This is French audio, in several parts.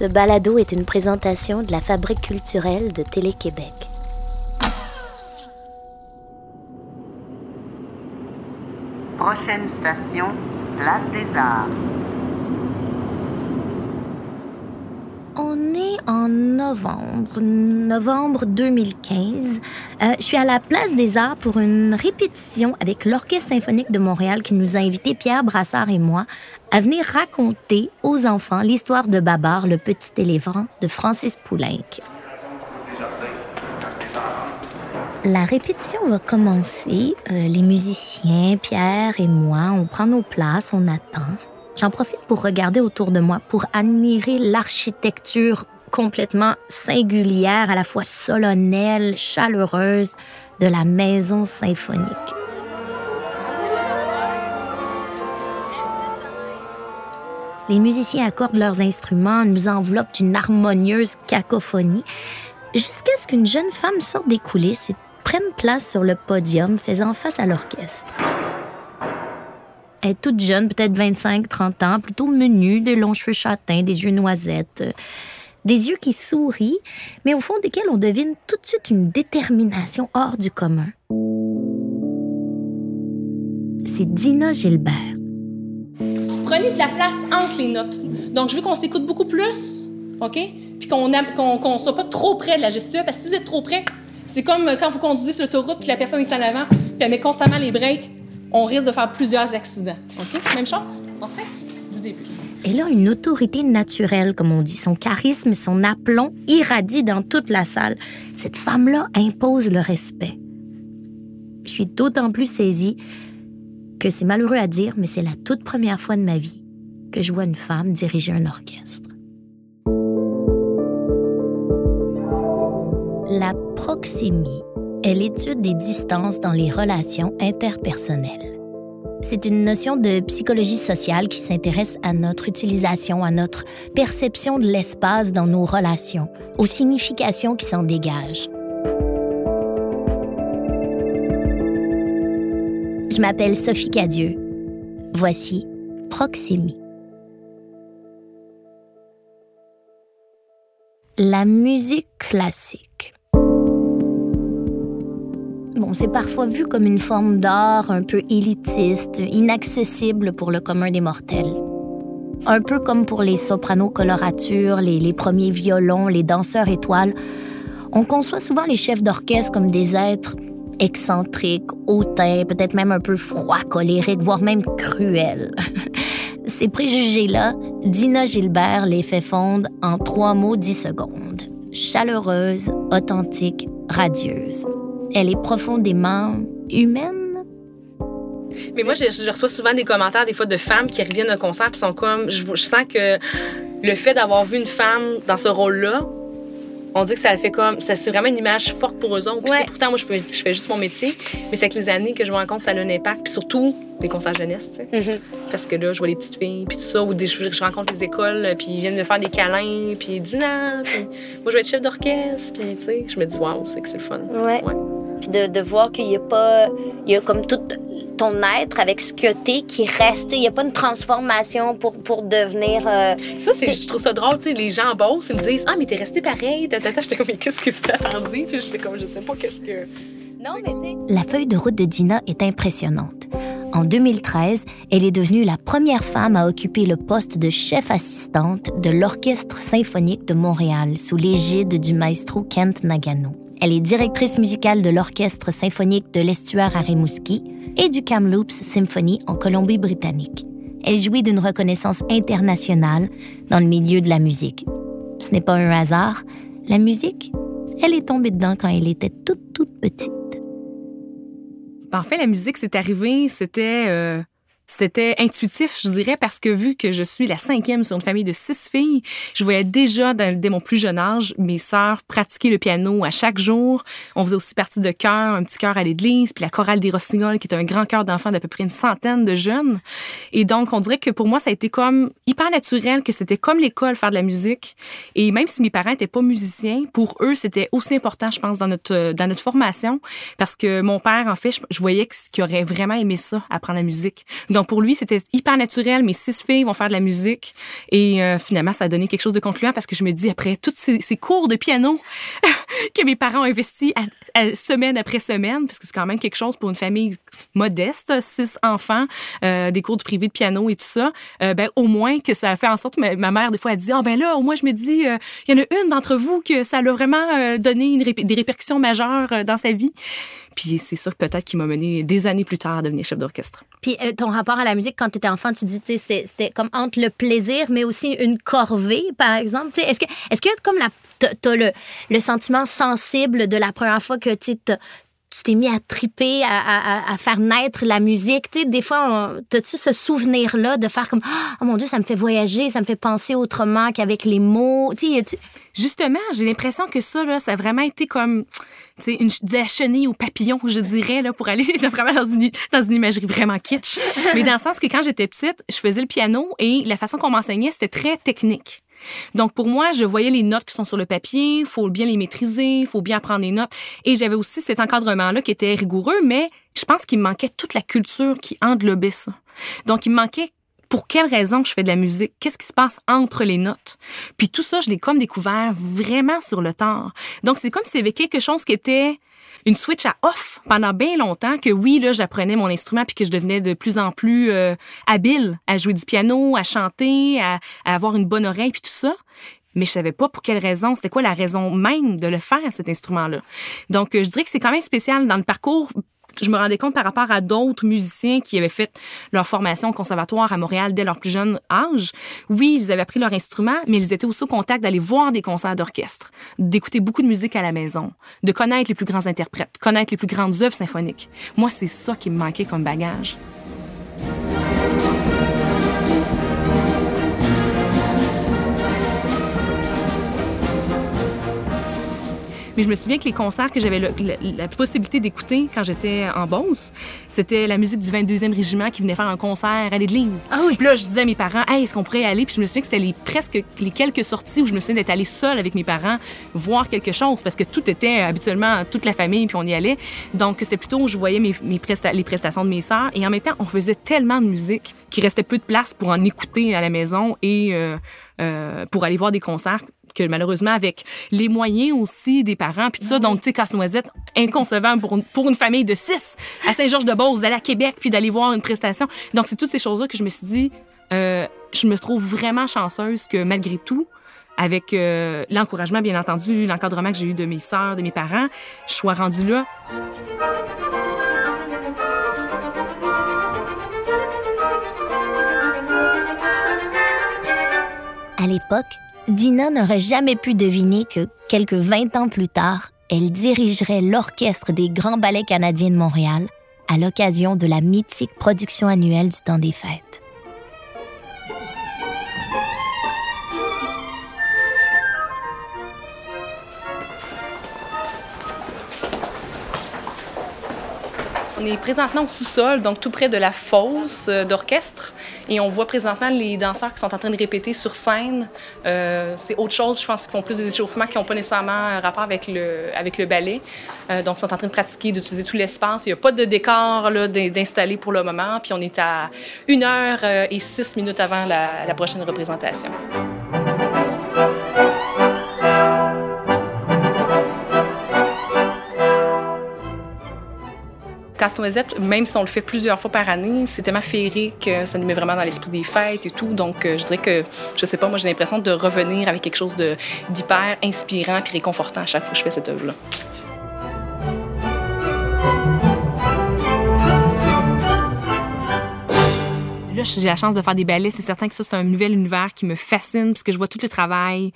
Ce balado est une présentation de la Fabrique culturelle de Télé-Québec. Prochaine station, Place des Arts. On est en novembre, novembre 2015. Euh, je suis à la Place des Arts pour une répétition avec l'Orchestre symphonique de Montréal qui nous a invités, Pierre Brassard et moi, à venir raconter aux enfants l'histoire de Babar, le petit éléphant de Francis Poulenc. La répétition va commencer. Euh, les musiciens, Pierre et moi, on prend nos places, on attend. J'en profite pour regarder autour de moi, pour admirer l'architecture complètement singulière, à la fois solennelle, chaleureuse de la maison symphonique. Les musiciens accordent leurs instruments, nous enveloppent d'une harmonieuse cacophonie, jusqu'à ce qu'une jeune femme sorte des coulisses et prenne place sur le podium, faisant face à l'orchestre. Elle est toute jeune, peut-être 25-30 ans, plutôt menue, de longs cheveux châtains, des yeux noisettes, des yeux qui sourient, mais au fond desquels on devine tout de suite une détermination hors du commun. C'est Dina Gilbert. Prenez de la place entre les notes. Donc, je veux qu'on s'écoute beaucoup plus, OK? Puis qu'on ne soit pas trop près de la gestuelle, parce que si vous êtes trop près, c'est comme quand vous conduisez sur l'autoroute puis la personne est en avant, puis elle met constamment les breaks, on risque de faire plusieurs accidents. OK? Même chose, en fait, du début. Elle a une autorité naturelle, comme on dit. Son charisme, son aplomb irradie dans toute la salle. Cette femme-là impose le respect. Je suis d'autant plus saisie que c'est malheureux à dire, mais c'est la toute première fois de ma vie que je vois une femme diriger un orchestre. La proxémie est l'étude des distances dans les relations interpersonnelles. C'est une notion de psychologie sociale qui s'intéresse à notre utilisation, à notre perception de l'espace dans nos relations, aux significations qui s'en dégagent. Je m'appelle Sophie Cadieux. Voici Proxémie. La musique classique. Bon, c'est parfois vu comme une forme d'art un peu élitiste, inaccessible pour le commun des mortels. Un peu comme pour les sopranos coloratures, les, les premiers violons, les danseurs étoiles, on conçoit souvent les chefs d'orchestre comme des êtres excentriques, hautains, peut-être même un peu froids, colériques, voire même cruels. Ces préjugés-là, Dina Gilbert les fait fondre en trois mots dix secondes. Chaleureuse, authentique, radieuse. Elle est profondément humaine. Mais moi, je, reçois souvent des commentaires, des fois, de femmes qui reviennent au concert et sont comme. Je sens que le fait d'avoir vu une femme dans ce rôle-là, on dit que ça fait comme. Ça, c'est vraiment une image forte pour eux autres. Ouais. Pourtant, moi, je, peux, je fais juste mon métier, mais c'est avec les années que je me rends compte que ça a un impact. Puis surtout, les concerts jeunesse, tu sais. Mm-hmm. Parce que là, je vois les petites filles, puis tout ça, ou des, je, je rencontre les écoles, puis ils viennent me faire des câlins, puis Dina, puis moi, je vais être chef d'orchestre, puis tu sais, je me dis, waouh, c'est que c'est le fun. Ouais. Puis de, de voir qu'il n'y a pas. Il y a comme tout ton être avec ce que t'es qui reste. Il n'y a pas une transformation pour, pour devenir. euh, Ça, c'est, je trouve ça drôle, tu sais, les gens bossent, ils me disent, ah, mais t'es resté pareil, tata, j'étais comme, mais qu'est-ce que vous attendiez? Tu sais, J'étais comme, je sais pas qu'est-ce que. Non, mais tu La feuille de route de Dina est impressionnante. En 2013, elle est devenue la première femme à occuper le poste de chef assistante de l'Orchestre symphonique de Montréal sous l'égide du maestro Kent Nagano. Elle est directrice musicale de l'Orchestre symphonique de l'estuaire à Rimouski et du Kamloops Symphony en Colombie-Britannique. Elle jouit d'une reconnaissance internationale dans le milieu de la musique. Ce n'est pas un hasard. La musique, elle est tombée dedans quand elle était toute, toute petite. En fait, la musique, c'est arrivé, c'était. euh, C'était intuitif, je dirais, parce que vu que je suis la cinquième sur une famille de six filles, je voyais déjà, dès mon plus jeune âge, mes sœurs pratiquer le piano à chaque jour. On faisait aussi partie de chœur, un petit chœur à l'église, puis la chorale des Rossignols, qui est un grand chœur d'enfants d'à peu près une centaine de jeunes. Et donc, on dirait que pour moi, ça a été comme hyper naturel, que c'était comme l'école, faire de la musique. Et même si mes parents n'étaient pas musiciens, pour eux, c'était aussi important, je pense, dans notre, dans notre formation, parce que mon père, en fait, je, voyais qu'il aurait vraiment aimé ça, apprendre la musique. Donc pour lui, c'était hyper naturel. Mes six filles vont faire de la musique. Et euh, finalement, ça a donné quelque chose de concluant parce que je me dis, après tous ces, cours de piano que mes parents ont investis semaine après semaine, parce que c'est quand même quelque chose pour une famille modeste, six enfants, euh, des cours de privé de piano et tout ça, euh, ben au moins que ça a fait en sorte que ma, mère, des fois, elle dit, ah oh, ben là, au moins, je me dis, il y en a une d'entre vous que ça l'a vraiment donné des répercussions majeures dans sa vie. Puis c'est ça peut-être qui m'a mené des années plus tard à devenir chef d'orchestre. Puis ton rapport à la musique quand tu étais enfant, tu dis c'était comme entre le plaisir mais aussi une corvée par exemple. Est-ce que est-ce que comme la t'as le, le sentiment sensible de la première fois que tu tu t'es mis à triper, à, à, faire naître la musique. Tu des fois, as-tu ce souvenir-là de faire comme Oh mon Dieu, ça me fait voyager, ça me fait penser autrement qu'avec les mots. Tu Justement, j'ai l'impression que ça, là, ça a vraiment été comme tu sais, une, la chenille au papillon, je dirais, là, pour aller vraiment dans une, dans une imagerie vraiment kitsch. Mais dans le sens que quand j'étais petite, je faisais le piano et la façon qu'on m'enseignait, c'était très technique. Donc pour moi, je voyais les notes qui sont sur le papier, faut bien les maîtriser, faut bien prendre les notes. Et j'avais aussi cet encadrement-là qui était rigoureux, mais je pense qu'il me manquait toute la culture qui englobait ça. Donc il me manquait pour quelle raison je fais de la musique, qu'est-ce qui se passe entre les notes? Puis tout ça, je l'ai comme découvert vraiment sur le temps. Donc c'est comme s'il y avait quelque chose qui était une switch à off pendant bien longtemps que oui, là, j'apprenais mon instrument puis que je devenais de plus en plus euh, habile à jouer du piano, à chanter, à, avoir une bonne oreille puis tout ça. Mais je savais pas pour quelle raison, c'était quoi la raison même de le faire, cet instrument-là? Donc, euh, je dirais que c'est quand même spécial dans le parcours je me rendais compte par rapport à d'autres musiciens qui avaient fait leur formation au conservatoire à Montréal dès leur plus jeune âge. Oui, ils avaient appris leur instrument, mais ils étaient aussi au contact d'aller voir des concerts d'orchestre, d'écouter beaucoup de musique à la maison, de connaître les plus grands interprètes, connaître les plus grandes œuvres symphoniques. Moi, c'est ça qui me manquait comme bagage. Mais je me souviens que les concerts que j'avais la, possibilité d'écouter quand j'étais en Beauce, c'était la musique du 22e régiment qui venait faire un concert à l'église. Ah oui. Puis là, je disais à mes parents, hey, est-ce qu'on pourrait y aller? Puis je me souviens que c'était les, presque les quelques sorties où je me souviens d'être allée seule avec mes parents voir quelque chose parce que tout était habituellement toute la famille puis on y allait. Donc c'était plutôt où je voyais mes, mes les prestations de mes sœurs et en même temps, on faisait tellement de musique qu'il restait peu de place pour en écouter à la maison et euh, euh, pour aller voir des concerts que malheureusement, avec les moyens aussi des parents, puis tout ça, donc, tu sais, casse-noisette, inconcevable pour une, pour une famille de six à Saint-Georges-de-Beauce, d'aller à Québec, puis d'aller voir une prestation. Donc, c'est toutes ces choses-là que je me suis dit, euh, je me trouve vraiment chanceuse que malgré tout, avec euh, l'encouragement, bien entendu, l'encadrement que j'ai eu de mes sœurs, de mes parents, je sois rendue là. À l'époque, Dina n'aurait jamais pu deviner que, quelques 20 ans plus tard, elle dirigerait l'orchestre des Grands Ballets canadiens de Montréal à l'occasion de la mythique production annuelle du Temps des Fêtes. On est présentement au sous-sol, donc tout près de la fosse euh, d'orchestre. Et on voit présentement les danseurs qui sont en train de répéter sur scène. Euh, c'est autre chose, je pense qu'ils font plus des échauffements qui n'ont pas nécessairement rapport avec le, avec le ballet. Euh, donc, ils sont en train de pratiquer, d'utiliser tout l'espace. Il n'y a pas de décor d'installer pour le moment. Puis on est à une heure et six minutes avant la prochaine représentation. Casse-Noisette, même si on le fait plusieurs fois par année, c'est tellement féerique, ça nous met vraiment dans l'esprit des fêtes et tout. Donc, euh, je dirais que, je sais pas, moi, j'ai l'impression de revenir avec quelque chose d'hyper inspirant et réconfortant à chaque fois que je fais cette œuvre-là. Là, j'ai la chance de faire des ballets. C'est certain que ça, c'est un nouvel univers qui me fascine parce que je vois tout le travail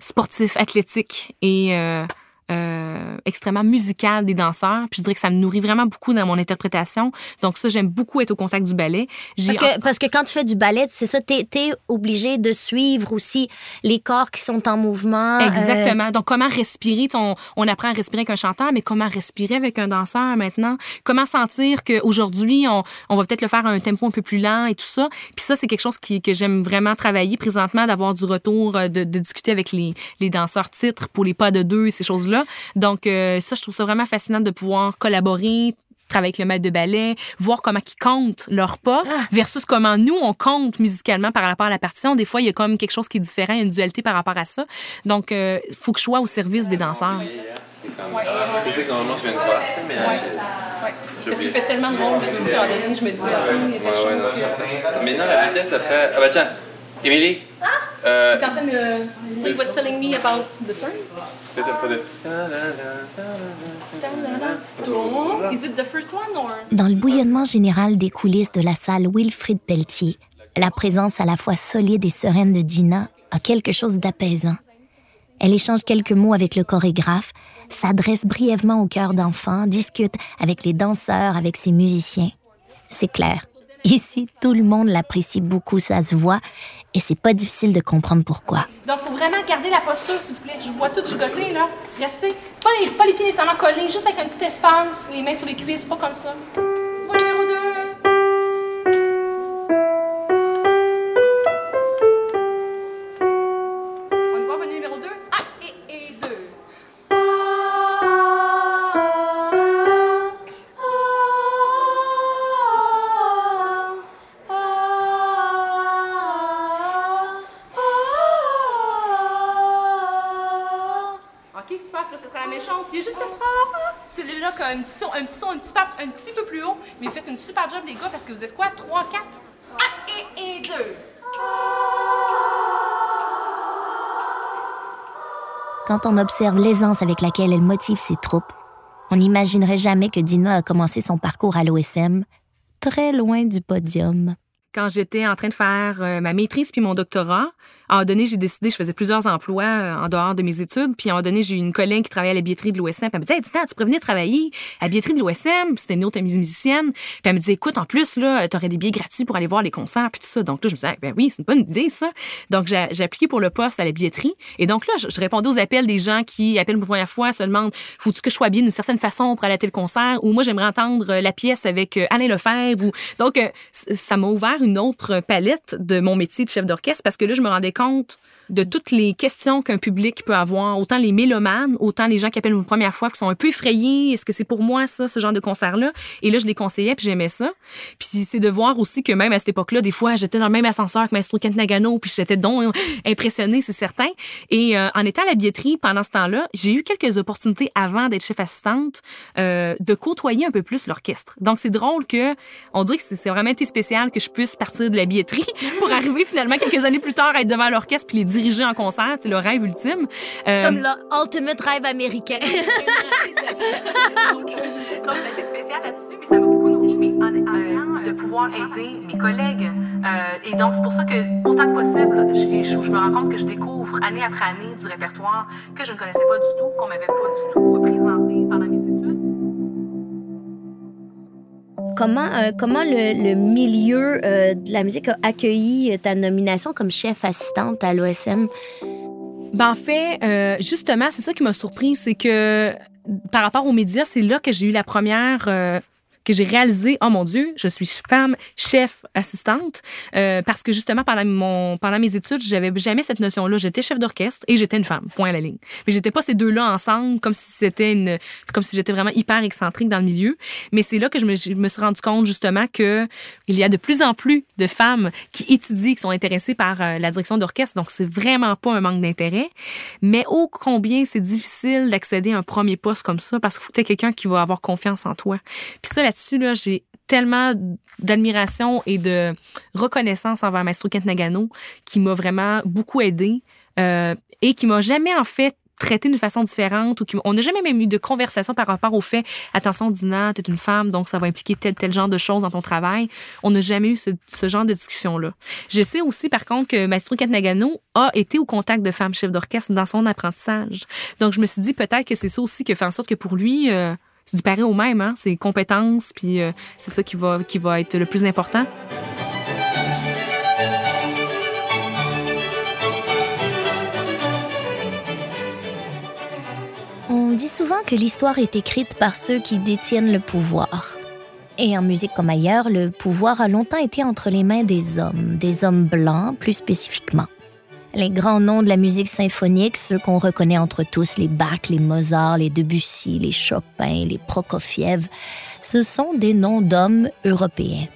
sportif, athlétique et euh, euh, extrêmement musical des danseurs. Puis je dirais que ça me nourrit vraiment beaucoup dans mon interprétation. Donc ça, j'aime beaucoup être au contact du ballet. Parce que, parce que quand tu fais du ballet, c'est ça, t'es es obligé de suivre aussi les corps qui sont en mouvement. Euh, Exactement. Donc comment respirer? On, on apprend à respirer avec un chanteur, mais comment respirer avec un danseur maintenant? Comment sentir qu'aujourd'hui, on, on va peut-être le faire à un tempo un peu plus lent et tout ça? Puis ça, c'est quelque chose qui, que j'aime vraiment travailler présentement, d'avoir du retour, euh, de, de discuter avec les, les danseurs titres pour les pas de deux, ces choses-là. Donc, euh, ça, je trouve ça vraiment fascinant de pouvoir collaborer, travaillent avec le maître de ballet, voir comment ils comptent leurs pas Ah. versus comment nous, on compte musicalement par rapport à la partition. Des fois, il y a comme quelque chose qui est différent, il y a une dualité par rapport à ça. Donc, il faut que je sois au service des danseurs. Je sais que normalement je viens de voir, tu sais, mais j'ai Parce qu'il fait tellement de rôles je me dis, je me dis, OK, il y a quelque Ouais, ouais, non, la vitesse après. Ah bah tiens, Euh. So he was telling me about the one or... Dans le bouillonnement général des coulisses de la salle Wilfrid Pelletier, la présence à la fois solide et sereine de Dina a quelque chose d'apaisant. Elle échange quelques mots avec le chorégraphe, s'adresse brièvement au cœur d'enfants, discute avec les danseurs, avec ses musiciens. C'est clair. Ici, tout le monde l'apprécie beaucoup, ça se voit, et c'est pas difficile de comprendre pourquoi. Donc, faut vraiment garder la posture, s'il vous plaît. Je vous vois tout gigoter, là. Restez. Pas les, pas les pieds nécessairement collés, juste avec un petit espace, les mains sur les cuisses, pas comme ça. Super job, les gars, parce que vous êtes quoi? 3, 4? Ah, et, et 2. Quand on observe l'aisance avec laquelle elle motive ses troupes, on n'imaginerait jamais que Dina a commencé son parcours à l'OSM très loin du podium. Quand j'étais en train de faire euh, ma maîtrise puis mon doctorat, à un moment donné, j'ai décidé, je faisais plusieurs emplois euh, en dehors de mes études, puis à un moment donné, j'ai eu une collègue qui travaillait à la billetterie de l'OSM, puis elle me disait, hey, tu pourrais venir travailler à la billetterie de l'OSM, c'était une autre musicienne, puis elle me disait, écoute, en plus, là, t'aurais des billets gratuits pour aller voir les concerts, puis tout ça. Donc là, je me disais, ben oui, c'est une bonne idée, ça. Donc j'ai appliqué pour le poste à la billetterie, et donc là, je, je répondais aux appels des gens qui appellent pour la première fois, se demandent, faut-tu que je sois bien d'une certaine façon pour aller à tel concert, ou moi, j'aimerais entendre euh, la pièce avec Alain Lefebvre, ou... Donc, ça m'a ouvert une autre palette de mon métier de chef d'orchestre parce que là, je me rendais compte de toutes les questions qu'un public peut avoir, autant les mélomanes, autant les gens qui appellent une première fois, qui sont un peu effrayés. Est-ce que c'est pour moi, ça, ce genre de concert-là? Et là, je les conseillais, puis j'aimais ça. Puis c'est de voir aussi que même à cette époque-là, des fois, j'étais dans le même ascenseur que Maestro Kent Nagano, puis j'étais donc impressionnée, c'est certain. Et euh, en étant à la billetterie pendant ce temps-là, j'ai eu quelques opportunités avant d'être chef assistante euh, de côtoyer un peu plus l'orchestre. Donc c'est drôle que on dirait que c'est vraiment été spécial que je puisse partir de la billetterie pour arriver finalement quelques années plus tard à être devant l'orchestre puis les diriger en concert, c'est le rêve ultime. Euh, Comme l'ultimate rêve américain. donc, euh, donc, ça a été spécial là-dessus, mais ça m'a beaucoup nourri mais en, en- de pouvoir aider mes collègues. Euh, et donc, c'est pour ça que, autant que possible, je, je- je me rends compte que je découvre année après année du répertoire que je ne connaissais pas du tout, qu'on m'avait pas du tout présenté Comment, euh, comment le, milieu euh, de la musique a accueilli euh, ta nomination comme chef assistante à l'OSM? Ben, en fait, justement, c'est ça qui m'a surpris, c'est que par rapport aux médias, c'est là que j'ai eu la première. Que j'ai réalisé, oh mon Dieu, je suis femme chef assistante, euh, parce que justement, pendant, mon, pendant mes études, j'avais jamais cette notion-là. J'étais chef d'orchestre et j'étais une femme, point à la ligne. Mais j'étais pas ces deux-là ensemble comme si c'était une, comme si j'étais vraiment hyper excentrique dans le milieu. Mais c'est là que je me, je me suis rendu compte justement que il y a de plus en plus de femmes qui étudient, qui sont intéressées par euh, la direction d'orchestre. Donc, c'est vraiment pas un manque d'intérêt. Mais ô combien c'est difficile d'accéder à un premier poste comme ça parce qu'il faut que quelqu'un qui va avoir confiance en toi. Puis ça, là-dessus, là, j'ai tellement d'admiration et de reconnaissance envers Maestro Kent Nagano qui m'a vraiment beaucoup aidé euh, et qui m'a jamais, en fait, traité d'une façon différente ou qui on n'a jamais même eu de conversation par rapport au fait attention Dina t'es une femme donc ça va impliquer tel tel genre de choses dans ton travail. On n'a jamais eu ce, genre de discussion là je sais aussi par contre que Maestro Kent Nagano a été au contact de femmes chefs d'orchestre dans son apprentissage. Donc je me suis dit peut-être que c'est ça aussi qui fait en sorte que pour lui euh, c'est du pareil au même hein ses compétences puis euh, c'est ça qui va qui va être le plus important On dit souvent que l'histoire est écrite par ceux qui détiennent le pouvoir. Et en musique comme ailleurs, le pouvoir a longtemps été entre les mains des hommes, des hommes blancs plus spécifiquement. Les grands noms de la musique symphonique, ceux qu'on reconnaît entre tous, les Bach, les Mozart, les Debussy, les Chopin, les Prokofiev, ce sont des noms d'hommes européens.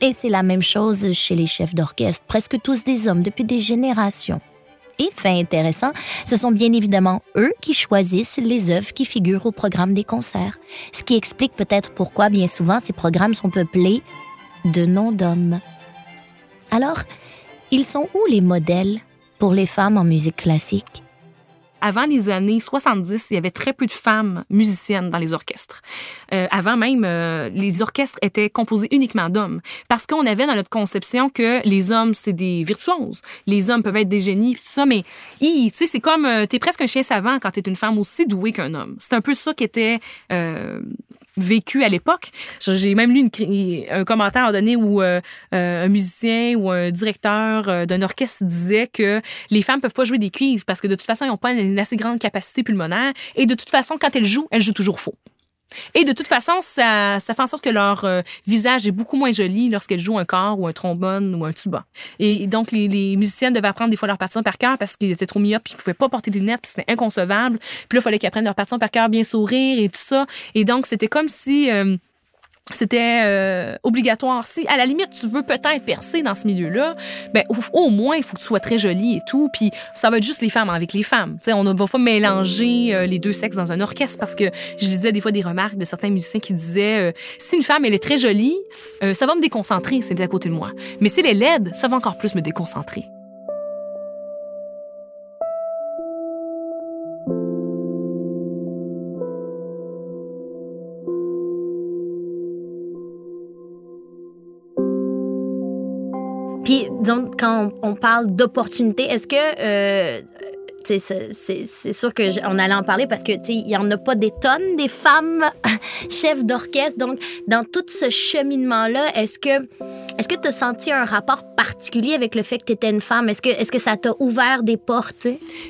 Et c'est la même chose chez les chefs d'orchestre, presque tous des hommes depuis des générations. Et fait intéressant, ce sont bien évidemment eux qui choisissent les œuvres qui figurent au programme des concerts, ce qui explique peut-être pourquoi bien souvent ces programmes sont peuplés de noms d'hommes. Alors, ils sont où les modèles? Pour les femmes en musique classique? Avant les années 70, il y avait très peu de femmes musiciennes dans les orchestres. Euh, avant même, euh, les orchestres étaient composés uniquement d'hommes parce qu'on avait dans notre conception que les hommes, c'est des virtuoses. Les hommes peuvent être des génies, tout ça, mais tu sais, c'est comme, euh, t'es presque un chien savant quand t'es une femme aussi douée qu'un homme. C'est un peu ça qui était vécu à l'époque. J'ai même lu une, un commentaire donné où euh, euh, un musicien ou un directeur euh, d'un orchestre disait que les femmes peuvent pas jouer des cuivres parce que de toute façon, ils n'ont pas assez grande capacité pulmonaire et de toute façon, quand elles jouent, elles jouent toujours faux. Et de toute façon, ça, ça fait en sorte que leur euh, visage est beaucoup moins joli lorsqu'elles jouent un corps ou un trombone ou un tuba. Et donc, les, musiciennes devaient apprendre des fois leur partition par cœur parce qu'ils étaient trop myopes, puis ils pouvaient pas porter des lunettes, puis c'était inconcevable. Puis là, il fallait qu'ils apprennent leur partition par cœur, bien sourire et tout ça. Et donc, c'était comme si... Euh, c'était euh, obligatoire. Si à la limite tu veux peut-être percer dans ce milieu-là, ben au, moins il faut que tu sois très jolie et tout. Puis ça va être juste les femmes avec les femmes. sais, on ne va pas mélanger euh, les deux sexes dans un orchestre parce que je lisais des fois des remarques de certains musiciens qui disaient euh, si une femme elle est très jolie, ça va me déconcentrer, c'est à côté de moi. Mais si elle est laide, ça va encore plus me déconcentrer. Quand on, parle d'opportunité, est-ce que euh, c'est sûr que on allait en parler parce que il y en a pas des tonnes des femmes chefs d'orchestre. Donc, dans tout ce cheminement là, est-ce que est-ce que tu as senti un rapport particulier avec le fait que tu étais une femme? Est-ce que, est que ça t'a ouvert des portes?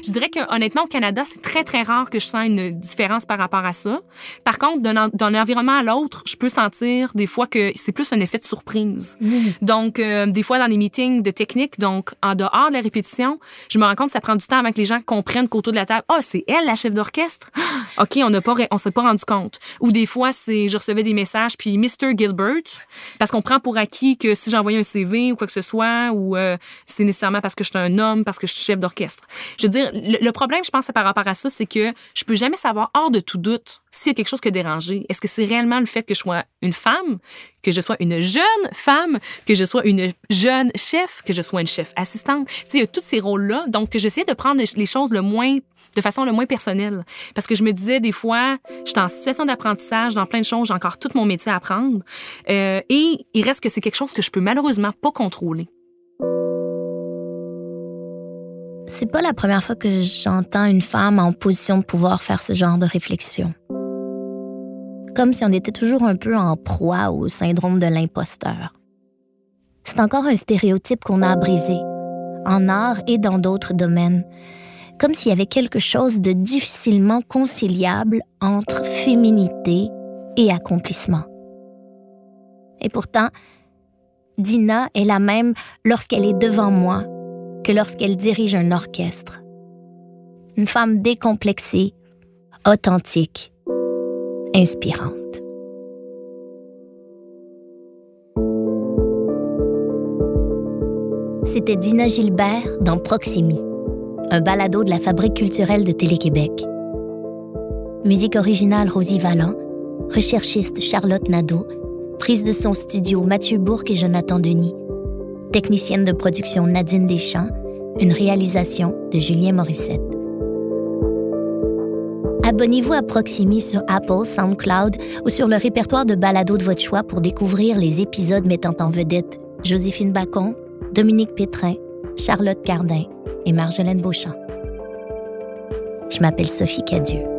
Je dirais que honnêtement, au Canada, c'est très, très rare que je sens une différence par rapport à ça. Par contre, d'un environnement à l'autre, je peux sentir des fois que c'est plus un effet de surprise. Mmh. Donc, euh, des fois, dans les meetings de technique, donc en dehors de la répétition, je me rends compte que ça prend du temps avant que les gens comprennent qu'autour de la table, oh, c'est elle la chef d'orchestre? OK, on n'a pas, on s'est pas rendu compte. Ou des fois, c'est, je recevais des messages, puis Mr. Gilbert, parce qu'on prend pour acquis que si j'envoyais un CV ou quoi que ce soit, ou euh, c'est nécessairement parce que je suis un homme, parce que je suis chef d'orchestre. Je veux dire, le, problème, je pense, par rapport à ça, c'est que je peux jamais savoir hors de tout doute s'il y a quelque chose qui a dérangé. Est-ce que c'est réellement le fait que je sois une femme, que je sois une jeune femme, que je sois une jeune chef, que je sois une chef assistante? Tu sais, il y a tous ces rôles-là. Donc, j'essaie de prendre les choses le moins de façon le moins personnelle. Parce que je me disais des fois, je suis en situation d'apprentissage dans plein de choses, j'ai encore tout mon métier à apprendre. Euh, et il reste que c'est quelque chose que je peux malheureusement pas contrôler. C'est pas la première fois que j'entends une femme en position de pouvoir faire ce genre de réflexion. Comme si on était toujours un peu en proie au syndrome de l'imposteur. C'est encore un stéréotype qu'on a à briser, en art et dans d'autres domaines comme s'il y avait quelque chose de difficilement conciliable entre féminité et accomplissement. Et pourtant, Dina est la même lorsqu'elle est devant moi que lorsqu'elle dirige un orchestre. Une femme décomplexée, authentique, inspirante. C'était Dina Gilbert dans Proximi un balado de la Fabrique culturelle de Télé-Québec. Musique originale Rosie Vallant, recherchiste Charlotte Nadeau, prise de son studio Mathieu Bourque et Jonathan Denis, technicienne de production Nadine Deschamps, une réalisation de Julien Morissette. Abonnez-vous à Proximi sur Apple, SoundCloud ou sur le répertoire de balado de votre choix pour découvrir les épisodes mettant en vedette Joséphine Bacon, Dominique Pétrin, Charlotte Cardin et Marjolaine Beauchamp. Je m'appelle Sophie Cadieux.